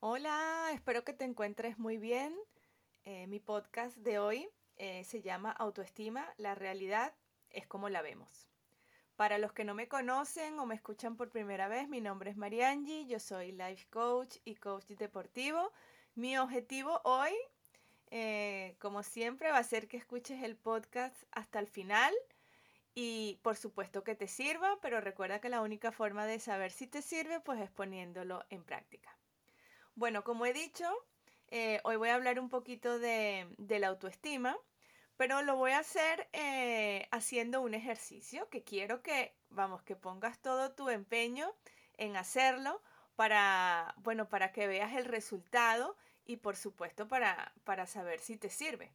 Hola, espero que te encuentres muy bien. Eh, mi podcast de hoy eh, se llama Autoestima, la realidad es como la vemos. Para los que no me conocen o me escuchan por primera vez, mi nombre es Mariangi, yo soy life coach y coach deportivo. Mi objetivo hoy, eh, como siempre, va a ser que escuches el podcast hasta el final y por supuesto que te sirva, pero recuerda que la única forma de saber si te sirve pues es poniéndolo en práctica. Bueno, como he dicho, eh, hoy voy a hablar un poquito de, la autoestima, pero lo voy a hacer eh, haciendo un ejercicio que quiero que, vamos, que pongas todo tu empeño en hacerlo para, bueno, para que veas el resultado y por supuesto para, para saber si te sirve.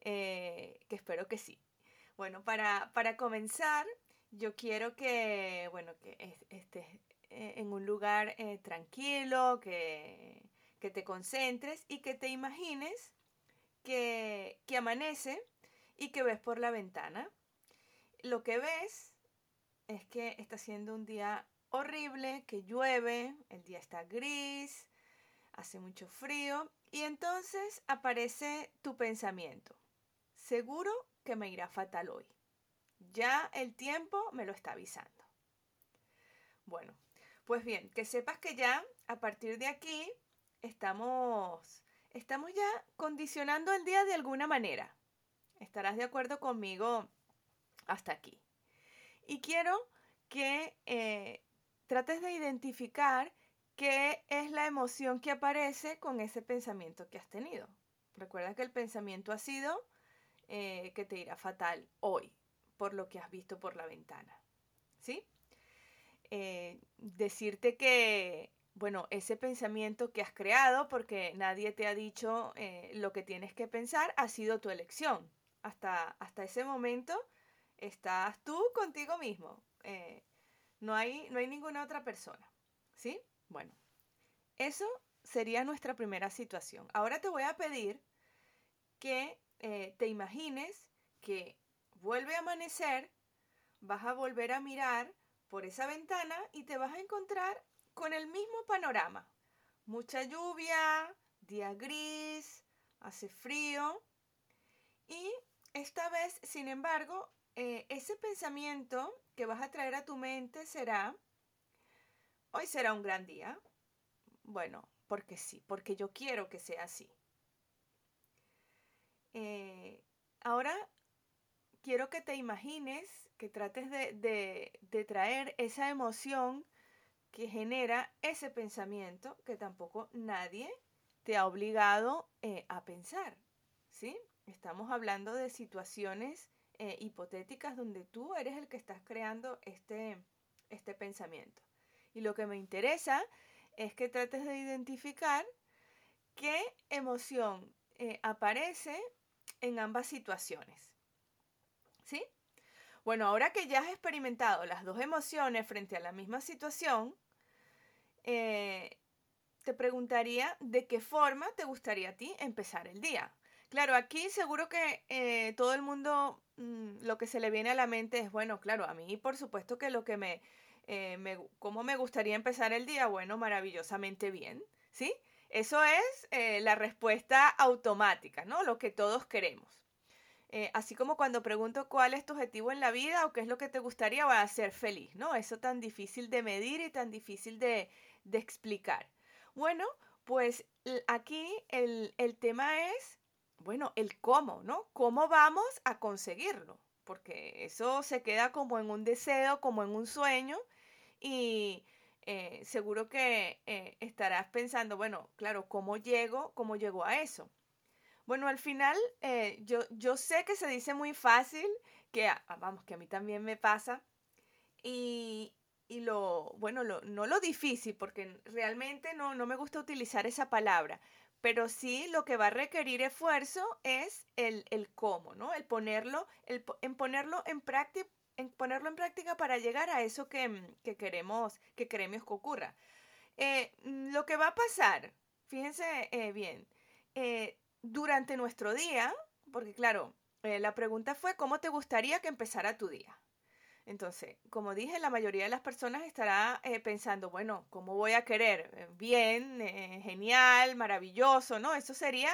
Eh, que espero que sí. Bueno, para, para comenzar, yo quiero que, bueno, que estés en un lugar eh, tranquilo, que, que, te concentres y que te imagines que, que amanece y que ves por la ventana. Lo que ves es que está siendo un día horrible, que llueve, el día está gris, hace mucho frío y entonces aparece tu pensamiento. Seguro que me irá fatal hoy. Ya el tiempo me lo está avisando. Bueno, pues bien, que sepas que ya a partir de aquí estamos, estamos ya condicionando el día de alguna manera. Estarás de acuerdo conmigo hasta aquí. Y quiero que eh, trates de identificar qué es la emoción que aparece con ese pensamiento que has tenido. Recuerda que el pensamiento ha sido eh, que te irá fatal hoy, por lo que has visto por la ventana. ¿Sí? Eh, decirte que, bueno, ese pensamiento que has creado, porque nadie te ha dicho eh, lo que tienes que pensar, ha sido tu elección. Hasta, hasta ese momento estás tú contigo mismo. Eh, no, hay, no hay ninguna otra persona. ¿Sí? Bueno, eso sería nuestra primera situación. Ahora te voy a pedir que te imagines que vuelve a amanecer, vas a volver a mirar por esa ventana y te vas a encontrar con el mismo panorama. Mucha lluvia, día gris, hace frío. Y esta vez, sin embargo, eh, ese pensamiento que vas a traer a tu mente será, hoy será un gran día. Bueno, porque sí, porque yo quiero que sea así. Eh, ahora quiero que te imagines, que trates de, traer esa emoción que genera ese pensamiento que tampoco nadie te ha obligado eh, a pensar, ¿sí? Estamos hablando de situaciones eh, hipotéticas donde tú eres el que estás creando este, este pensamiento. Y lo que me interesa es que trates de identificar qué emoción eh, aparece en ambas situaciones. ¿Sí? Bueno, ahora que ya has experimentado las dos emociones frente a la misma situación, eh, te preguntaría de qué forma te gustaría a ti empezar el día. Claro, aquí seguro que eh, todo el mundo mm, lo que se le viene a la mente es, bueno, claro, a mí por supuesto que lo que me, eh, ¿cómo me gustaría empezar el día? Bueno, maravillosamente bien, ¿sí? Eso es la respuesta automática, ¿no? Lo que todos queremos. Eh, así como cuando pregunto cuál es tu objetivo en la vida o qué es lo que te gustaría, va a ser feliz, ¿no? Eso tan difícil de medir y tan difícil de, explicar. Bueno, pues aquí el, el tema es, bueno, el cómo, ¿no? ¿Cómo vamos a conseguirlo? Porque eso se queda como en un deseo, como en un sueño y eh, seguro que eh, estarás pensando, bueno, claro, ¿cómo llego? ¿Cómo llego a eso? Bueno, al final eh, yo, yo sé que se dice muy fácil, que vamos, que a mí también me pasa. Y, y lo, bueno, lo, no lo difícil, porque realmente no, no me gusta utilizar esa palabra, pero sí lo que va a requerir esfuerzo es el, el cómo, ¿no? El ponerlo, el, en ponerlo en práctica en ponerlo en práctica para llegar a eso que, que queremos, que queremos que ocurra. Eh, lo que va a pasar, fíjense eh, bien, eh, durante nuestro día, porque claro, eh, la pregunta fue, ¿cómo te gustaría que empezara tu día? Entonces, como dije, la mayoría de las personas estará eh, pensando, bueno, ¿cómo voy a querer? Eh, bien, genial, maravilloso, ¿no? Eso sería,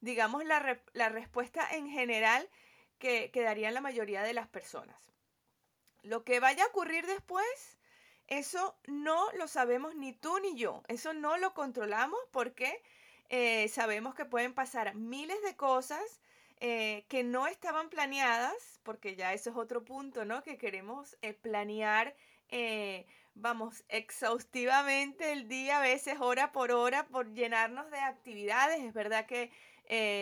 digamos, la, la respuesta en general que, que darían la mayoría de las personas. Lo que vaya a ocurrir después, eso no lo sabemos ni tú ni yo. Eso no lo controlamos porque sabemos que pueden pasar miles de cosas eh, que no estaban planeadas, porque ya eso es otro punto, ¿no? Que queremos eh, planear, eh, vamos, exhaustivamente el día, a veces hora por hora, por llenarnos de actividades. Es verdad que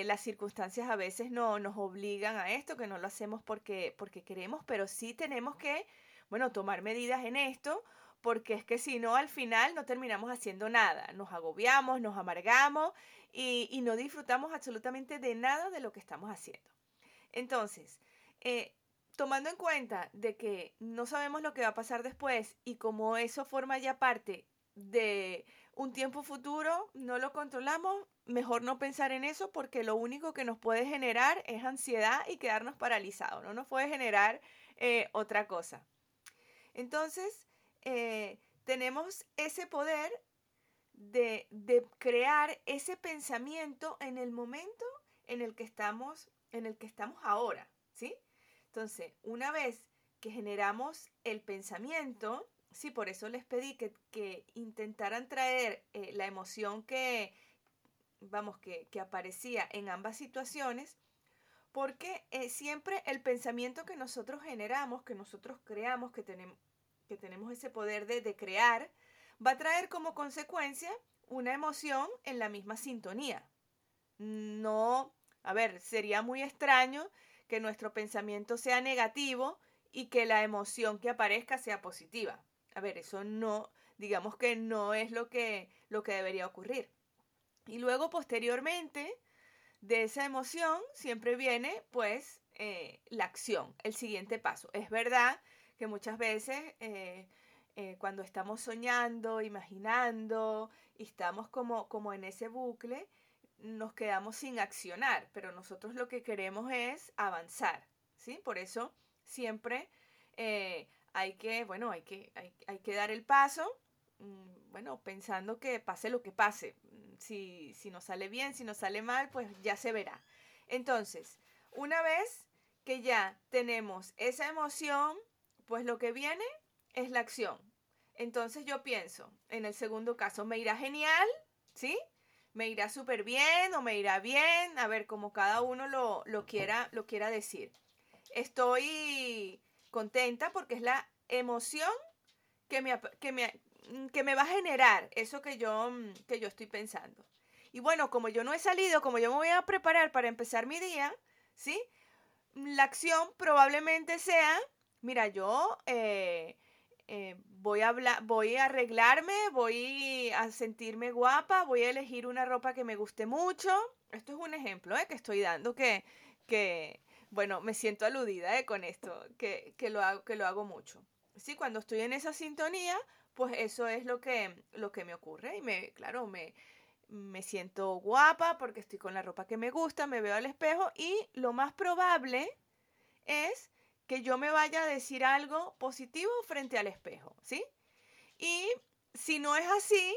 las circunstancias a veces no nos obligan a esto, que no lo hacemos porque, porque queremos, pero sí tenemos que, bueno, tomar medidas en esto porque es que si no, al final no terminamos haciendo nada, nos agobiamos, nos amargamos y, no disfrutamos absolutamente de nada de lo que estamos haciendo. Entonces, eh, tomando en cuenta de que no sabemos lo que va a pasar después y como eso forma ya parte de un tiempo futuro, no lo controlamos, mejor no pensar en eso porque lo único que nos puede generar es ansiedad y quedarnos paralizados, no nos puede generar eh, otra cosa. Entonces, eh, tenemos ese poder de, crear ese pensamiento en el momento en el que estamos, en el que estamos ahora, ¿sí? Entonces, una vez que generamos el pensamiento, sí, por eso les pedí que, intentaran traer eh, la emoción que, vamos, que, aparecía en ambas situaciones, porque eh, siempre el pensamiento que nosotros generamos, que nosotros creamos, que tenemos, que tenemos ese poder de, crear, va a traer como consecuencia una emoción en la misma sintonía. No, a ver, sería muy extraño que nuestro pensamiento sea negativo y que la emoción que aparezca sea positiva. A ver, eso no, digamos que no es lo que, lo que debería ocurrir. Y luego, posteriormente, de esa emoción siempre viene, pues, eh, la acción, el siguiente paso. Es verdad que muchas veces eh, eh, cuando estamos soñando, imaginando y estamos como, como en ese bucle, nos quedamos sin accionar, pero nosotros lo que queremos es avanzar, ¿sí? Por eso siempre eh, hay que, bueno, hay que, hay, hay que dar el paso, mm, bueno, pensando que pase lo que pase. Si, si nos sale bien, si nos sale mal, pues ya se verá. Entonces, una vez que ya tenemos esa emoción, pues lo que viene es la acción. Entonces yo pienso, en el segundo caso, me irá genial, ¿sí? Me irá súper bien o me irá bien, a ver, como cada uno lo, quiera, lo quiera decir. Estoy contenta porque es la emoción que me, que me, que me va a generar eso que yo, que yo estoy pensando. Y bueno, como yo no he salido, como yo me voy a preparar para empezar mi día, ¿sí? La acción probablemente sea mira, yo eh, eh, voy, a voy a arreglarme, voy a sentirme guapa, voy a elegir una ropa que me guste mucho. Esto es un ejemplo eh, que estoy dando que, que, bueno, me siento aludida con esto, que, que, lo hago, que lo hago mucho. Sí, cuando estoy en esa sintonía, pues eso es lo que, lo que me ocurre. Y me, claro, me, me siento guapa porque estoy con la ropa que me gusta, me veo al espejo y lo más probable es que yo me vaya a decir algo positivo frente al espejo, ¿sí? Y si no es así,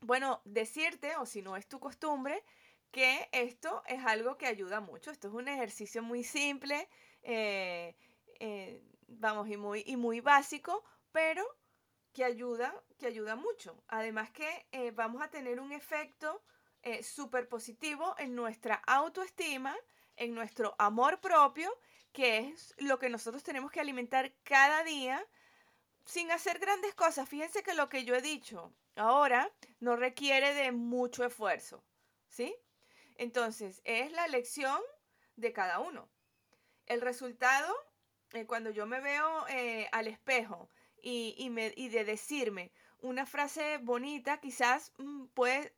bueno, decirte, o si no es tu costumbre, que esto es algo que ayuda mucho. Esto es un ejercicio muy simple, eh, eh, vamos, y muy, y muy básico, pero que ayuda, que ayuda mucho. Además que eh, vamos a tener un efecto súper positivo en nuestra autoestima, en nuestro amor propio que es lo que nosotros tenemos que alimentar cada día sin hacer grandes cosas. Fíjense que lo que yo he dicho ahora no requiere de mucho esfuerzo, ¿sí? Entonces, es la elección de cada uno. El resultado, eh, cuando yo me veo eh, al espejo y, me, y, de decirme una frase bonita, quizás mm, puede,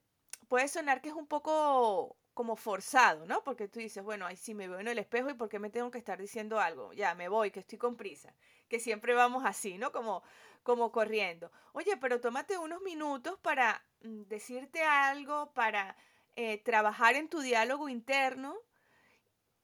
puede sonar que es un poco como forzado, ¿no? Porque tú dices, bueno, ahí sí me veo en el espejo y por qué me tengo que estar diciendo algo, ya me voy, que estoy con prisa, que siempre vamos así, ¿no? Como, como corriendo. Oye, pero tómate unos minutos para mm, decirte algo, para eh, trabajar en tu diálogo interno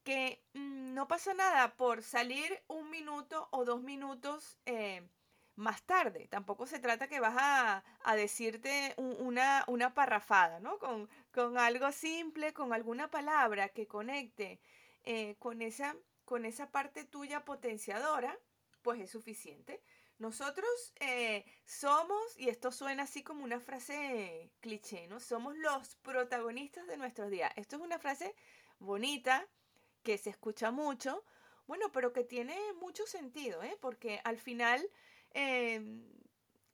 que mm, no pasa nada por salir un minuto o dos minutos eh, más tarde. Tampoco se trata que vas a, decirte una, una, parrafada, ¿no? Con, con, algo simple, con alguna palabra que conecte eh, con, esa, con esa parte tuya potenciadora, pues es suficiente. Nosotros eh, somos, y esto suena así como una frase cliché, ¿no? Somos los protagonistas de nuestros días. Esto es una frase bonita, que se escucha mucho, bueno, pero que tiene mucho sentido, ¿eh? Porque al final Em,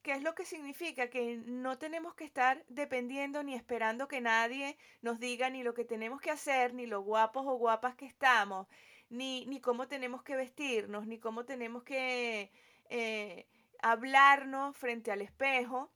¿Qué es lo que significa? Que no tenemos que estar dependiendo ni esperando que nadie nos diga ni lo que tenemos que hacer, ni lo guapos o guapas que estamos, ni, ni cómo tenemos que vestirnos, ni cómo tenemos que eh, hablarnos frente al espejo.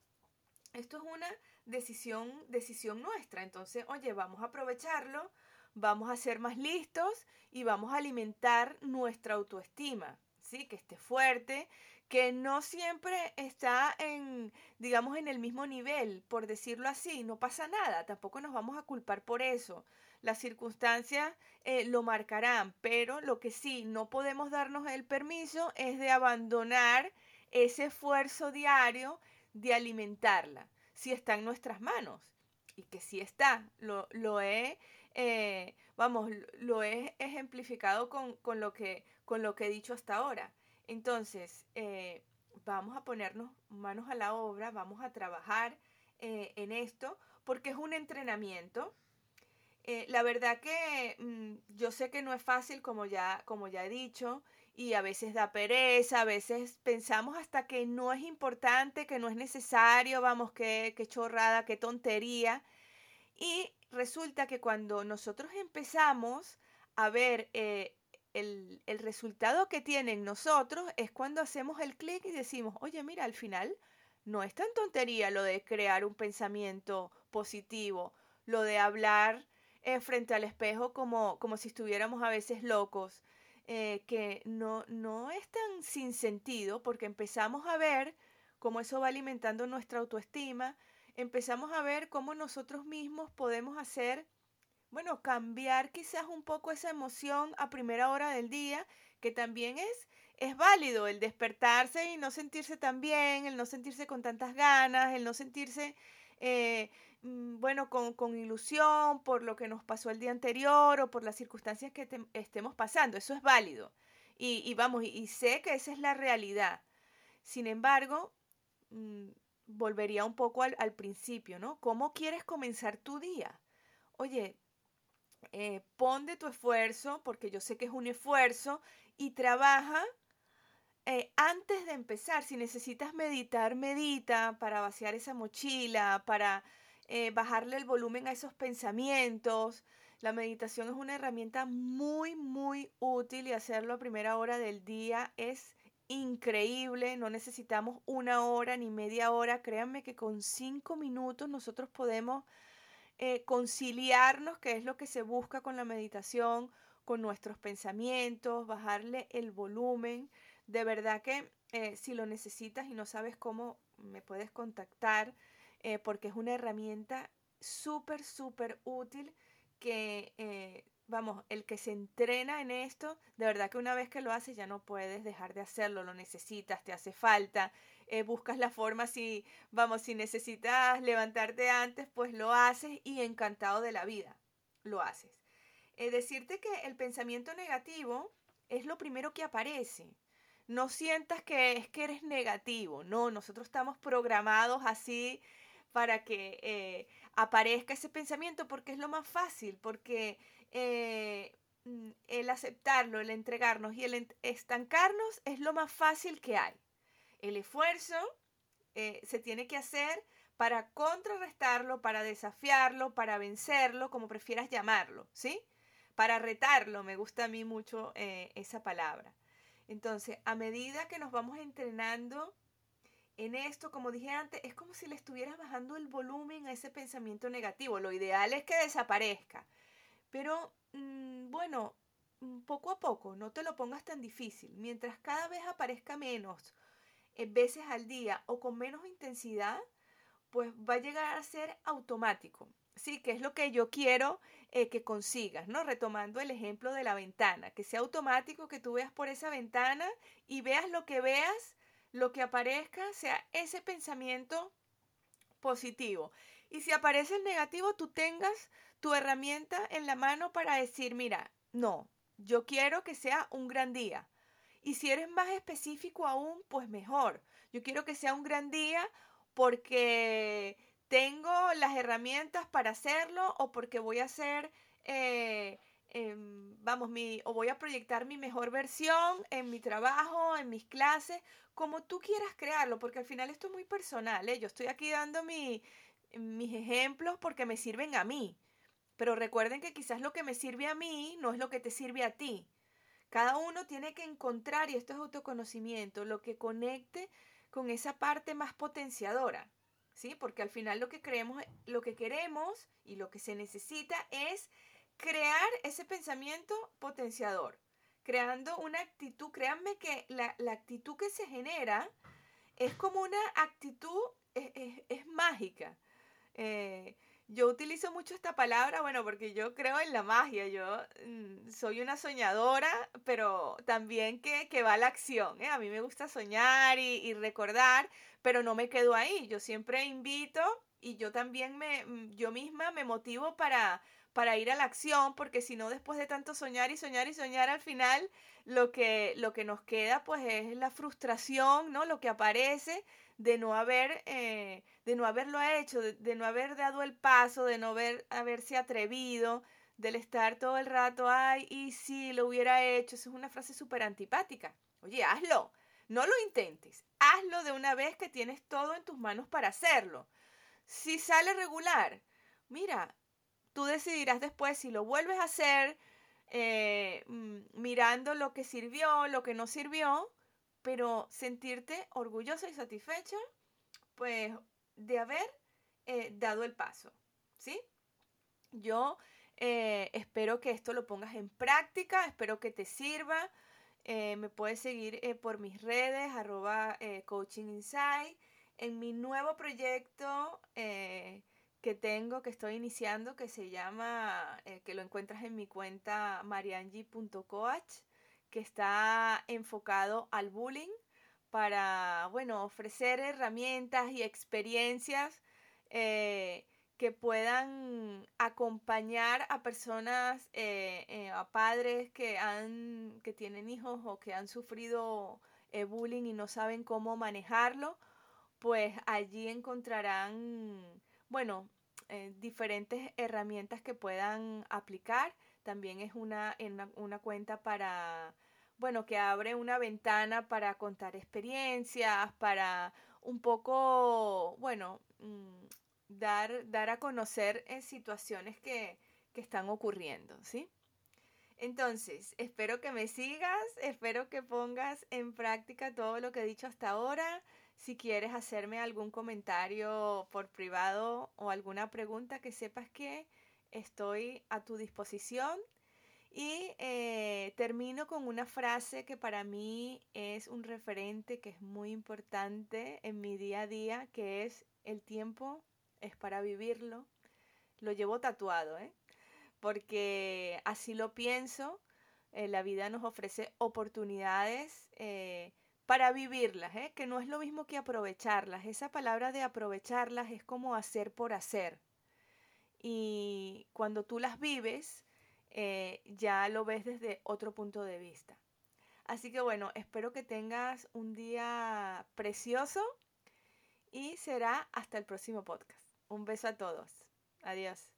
Esto es una decisión, decisión nuestra. Entonces, oye, vamos a aprovecharlo, vamos a ser más listos y vamos a alimentar nuestra autoestima, ¿sí? Que esté fuerte, que no siempre está en, digamos, en el mismo nivel, por decirlo así, no pasa nada, tampoco nos vamos a culpar por eso. Las circunstancias eh, lo marcarán, pero lo que sí no podemos darnos el permiso es de abandonar ese esfuerzo diario de alimentarla, si está en nuestras manos. Y que sí está, lo, lo he, eh, vamos, lo he ejemplificado con, con, lo que, con lo que he dicho hasta ahora entonces, eh, vamos a ponernos manos a la obra, vamos a trabajar eh, en esto, porque es un entrenamiento. Eh, la verdad que mm, yo sé que no es fácil, como ya, como ya he dicho, y a veces da pereza, a veces pensamos hasta que no es importante, que no es necesario, vamos, qué, qué chorrada, qué tontería. Y resulta que cuando nosotros empezamos a ver el, resultado que tienen nosotros es cuando hacemos el clic y decimos, oye, mira, al final no es tan tontería lo de crear un pensamiento positivo, lo de hablar eh, frente al espejo como, como si estuviéramos a veces locos, eh, que no, no es tan sin sentido porque empezamos a ver cómo eso va alimentando nuestra autoestima, empezamos a ver cómo nosotros mismos podemos hacer bueno, cambiar quizás un poco esa emoción a primera hora del día, que también es, es válido el despertarse y no sentirse tan bien, el no sentirse con tantas ganas, el no sentirse, eh, mm, bueno, con, ilusión por lo que nos pasó el día anterior o por las circunstancias que estemos pasando. Eso es válido. Y, vamos, y, sé que esa es la realidad. Sin embargo, mm, volvería un poco al, al principio, ¿no? ¿Cómo quieres comenzar tu día? Oye, eh, pon de tu esfuerzo, porque yo sé que es un esfuerzo, y trabaja eh, antes de empezar. Si necesitas meditar, medita para vaciar esa mochila, para eh, bajarle el volumen a esos pensamientos. La meditación es una herramienta muy, muy útil y hacerlo a primera hora del día es increíble. No necesitamos una hora ni media hora. Créanme que con cinco minutos nosotros podemos eh, conciliarnos, que es lo que se busca con la meditación, con nuestros pensamientos, bajarle el volumen. De verdad que eh, si lo necesitas y no sabes cómo, me puedes contactar eh, porque es una herramienta súper, súper útil que vamos, el que se entrena en esto, de verdad que una vez que lo haces ya no puedes dejar de hacerlo, lo necesitas, te hace falta, eh, buscas la forma si, vamos, si necesitas levantarte antes, pues lo haces y encantado de la vida, lo haces. Eh, decirte que el pensamiento negativo es lo primero que aparece. No sientas que es que eres negativo, no, nosotros estamos programados así para que eh, aparezca ese pensamiento porque es lo más fácil, porque mm, el aceptarlo, el entregarnos y el estancarnos es lo más fácil que hay. El esfuerzo eh, se tiene que hacer para contrarrestarlo, para desafiarlo, para vencerlo, como prefieras llamarlo, ¿sí? Para retarlo, me gusta a mí mucho eh, esa palabra. Entonces, a medida que nos vamos entrenando en esto, como dije antes, es como si le estuvieras bajando el volumen a ese pensamiento negativo. Lo ideal es que desaparezca. Pero, mm, bueno, mm, poco a poco, no te lo pongas tan difícil. Mientras cada vez aparezca menos eh, veces al día o con menos intensidad, pues va a llegar a ser automático. Sí, que es lo que yo quiero eh, que consigas, ¿no? Retomando el ejemplo de la ventana, que sea automático que tú veas por esa ventana y veas lo que veas, lo que aparezca, sea ese pensamiento positivo. Y si aparece el negativo, tú tengas tu herramienta en la mano para decir, mira, no, yo quiero que sea un gran día. Y si eres más específico aún, pues mejor. Yo quiero que sea un gran día porque tengo las herramientas para hacerlo o porque voy a hacer, eh, em, vamos, mi, o voy a proyectar mi mejor versión en mi trabajo, en mis clases, como tú quieras crearlo, porque al final esto es muy personal. ¿eh? Yo estoy aquí dando mi, mis ejemplos porque me sirven a mí. Pero recuerden que quizás lo que me sirve a mí no es lo que te sirve a ti. Cada uno tiene que encontrar, y esto es autoconocimiento, lo que conecte con esa parte más potenciadora. ¿Sí? Porque al final lo que creemos, lo que queremos y lo que se necesita es crear ese pensamiento potenciador, creando una actitud, créanme que la, actitud que se genera es como una actitud, es mágica. Eh, yo utilizo mucho esta palabra, bueno, porque yo creo en la magia, yo mm, soy una soñadora, pero también que, que va a la acción. ¿eh? A mí me gusta soñar y, y, recordar, pero no me quedo ahí. Yo siempre invito y yo también me, mm, yo misma me motivo para, para ir a la acción, porque si no, después de tanto soñar y soñar y soñar, al final lo que, lo que nos queda pues es la frustración, ¿no? Lo que aparece de no haber, eh, de no haberlo hecho, de, no haber dado el paso, de no haber, haberse atrevido, del estar todo el rato, ay, y si lo hubiera hecho, esa es una frase súper antipática. Oye, hazlo, no lo intentes, hazlo de una vez que tienes todo en tus manos para hacerlo. Si sale regular, mira, tú decidirás después si lo vuelves a hacer, eh, mm, mirando lo que sirvió, lo que no sirvió, pero sentirte orgullosa y satisfecha, pues, de haber eh, dado el paso, ¿sí? Yo eh, espero que esto lo pongas en práctica, espero que te sirva. Eh, me puedes seguir por mis redes, arroba Coaching. En mi nuevo proyecto que tengo, que estoy iniciando, que se llama, que lo encuentras en mi cuenta mariangi.coach que está enfocado al bullying para, bueno, ofrecer herramientas y experiencias eh, que puedan acompañar a personas, eh, eh, a padres que, han, que tienen hijos o que han sufrido bullying y no saben cómo manejarlo, pues allí encontrarán, bueno, diferentes herramientas que puedan aplicar. También es una, una cuenta para bueno, que abre una ventana para contar experiencias, para un poco, bueno, mm, dar, dar a conocer en situaciones que, que están ocurriendo, ¿sí? Entonces, espero que me sigas, espero que pongas en práctica todo lo que he dicho hasta ahora. Si quieres hacerme algún comentario por privado o alguna pregunta que sepas que estoy a tu disposición y eh, termino con una frase que para mí es un referente que es muy importante en mi día a día, que es el tiempo es para vivirlo. Lo llevo tatuado, ¿eh? porque así lo pienso. Eh, la vida nos ofrece oportunidades eh, para vivirlas, que no es lo mismo que aprovecharlas. Esa palabra de aprovecharlas es como hacer por hacer. Y cuando tú las vives, eh, ya lo ves desde otro punto de vista. Así que bueno, espero que tengas un día precioso y será hasta el próximo podcast. Un beso a todos. Adiós.